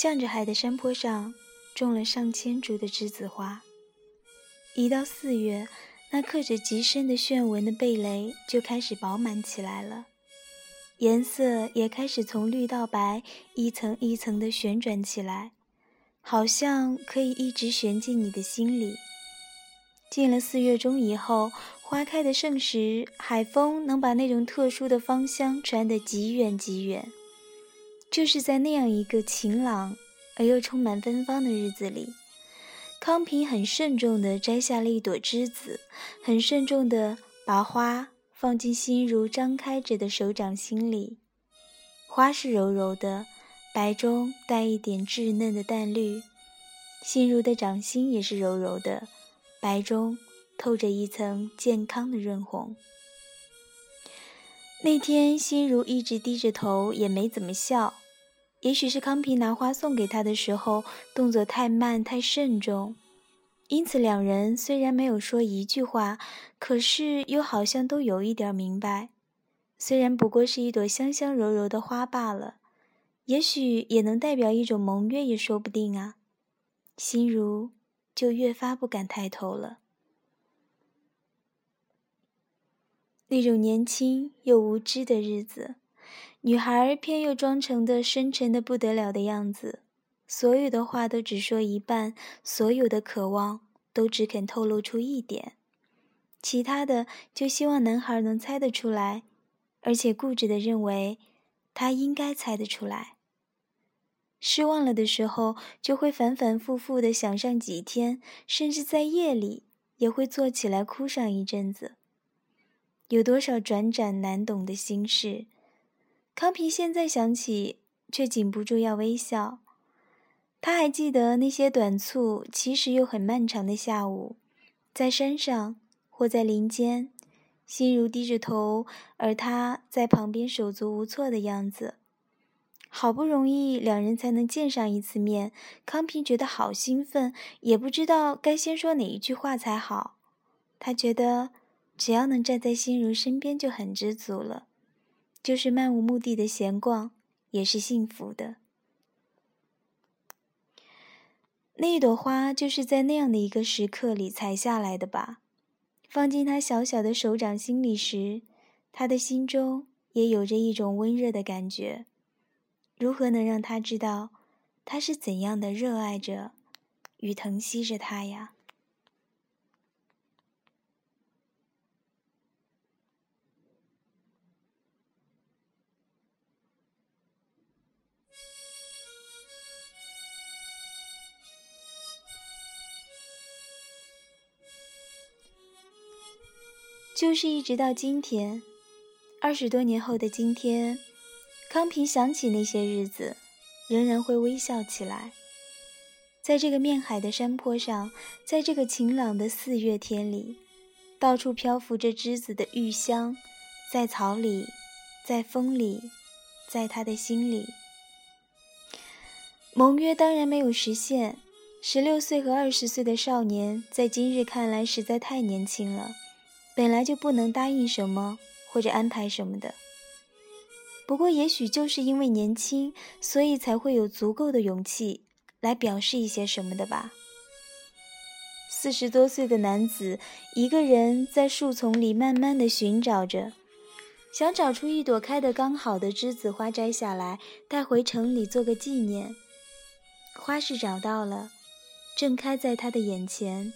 向着海的山坡上种了上千株的栀子花。一到四月，那刻着极深的炫纹的蓓蕾就开始饱满起来了，颜色也开始从绿到白，一层一层的旋转起来，好像可以一直旋进你的心里。进了四月中以后，花开的盛时，海风能把那种特殊的芳香传得极远极远。就是在那样一个晴朗而又充满芬芳的日子里，康平很慎重地摘下了一朵栀子，很慎重地把花放进心如张开着的手掌心里。花是柔柔的，白中带一点稚嫩的淡绿，心如的掌心也是柔柔的。白中透着一层健康的润红。那天，心如一直低着头，也没怎么笑。也许是康平拿花送给他的时候，动作太慢太慎重，因此两人虽然没有说一句话，可是又好像都有一点明白。虽然不过是一朵香香柔柔的花罢了，也许也能代表一种盟约，也说不定啊。心如。就越发不敢抬头了。那种年轻又无知的日子，女孩偏又装成的深沉的不得了的样子，所有的话都只说一半，所有的渴望都只肯透露出一点，其他的就希望男孩能猜得出来，而且固执的认为他应该猜得出来。失望了的时候，就会反反复复的想上几天，甚至在夜里也会坐起来哭上一阵子。有多少转转难懂的心事，康平现在想起，却禁不住要微笑。他还记得那些短促，其实又很漫长的下午，在山上或在林间，心如低着头，而他在旁边手足无措的样子。好不容易两人才能见上一次面，康平觉得好兴奋，也不知道该先说哪一句话才好。他觉得只要能站在心如身边就很知足了，就是漫无目的的闲逛也是幸福的。那一朵花就是在那样的一个时刻里采下来的吧？放进他小小的手掌心里时，他的心中也有着一种温热的感觉。如何能让他知道，他是怎样的热爱着与疼惜着他呀？就是一直到今天，二十多年后的今天。康平想起那些日子，仍然会微笑起来。在这个面海的山坡上，在这个晴朗的四月天里，到处漂浮着栀子的玉香，在草里，在风里，在他的心里。盟约当然没有实现。十六岁和二十岁的少年，在今日看来实在太年轻了，本来就不能答应什么或者安排什么的。不过，也许就是因为年轻，所以才会有足够的勇气来表示一些什么的吧。四十多岁的男子，一个人在树丛里慢慢的寻找着，想找出一朵开得刚好的栀子花摘下来，带回城里做个纪念。花是找到了，正开在他的眼前，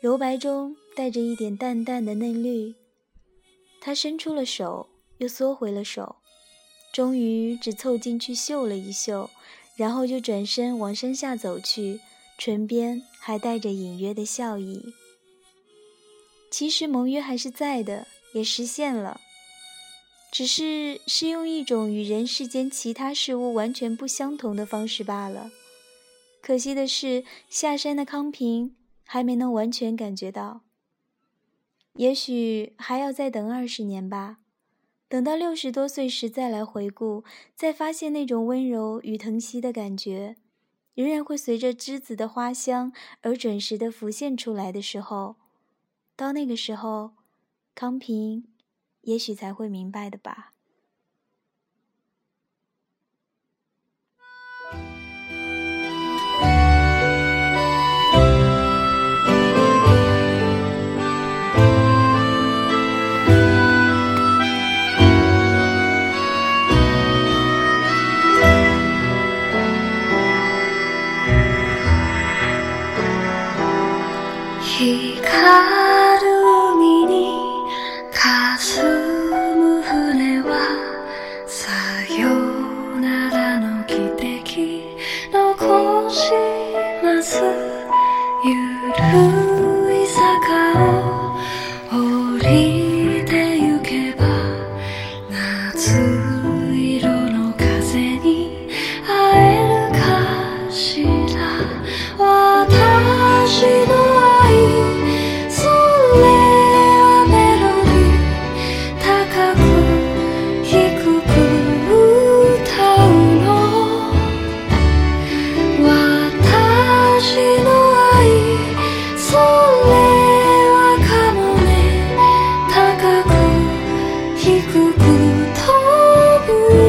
柔白中带着一点淡淡的嫩绿。他伸出了手，又缩回了手。终于只凑进去嗅了一嗅，然后就转身往山下走去，唇边还带着隐约的笑意。其实盟约还是在的，也实现了，只是是用一种与人世间其他事物完全不相同的方式罢了。可惜的是，下山的康平还没能完全感觉到，也许还要再等二十年吧。等到六十多岁时再来回顾，再发现那种温柔与疼惜的感觉，仍然会随着栀子的花香而准时的浮现出来的时候，到那个时候，康平也许才会明白的吧。でき残しますゆるくピア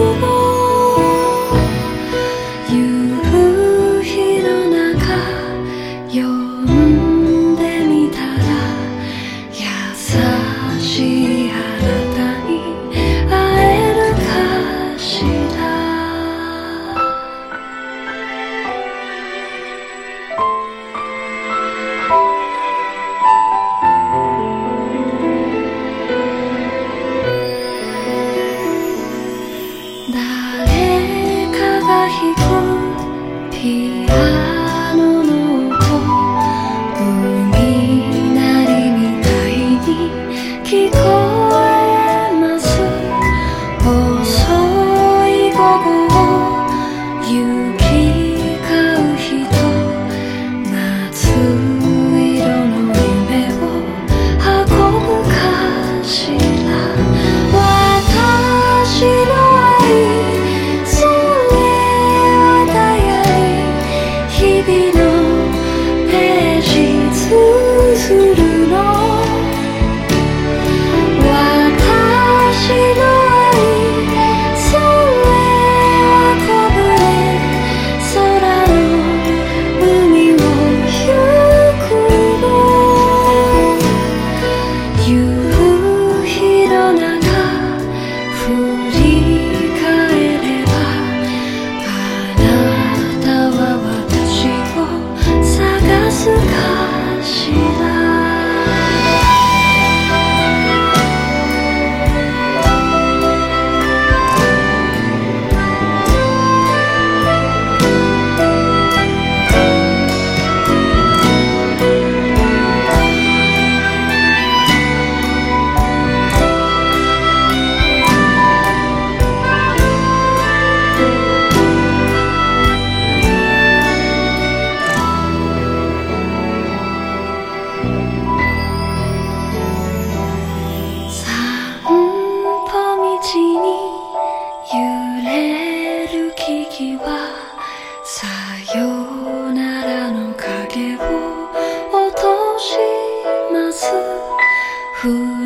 Who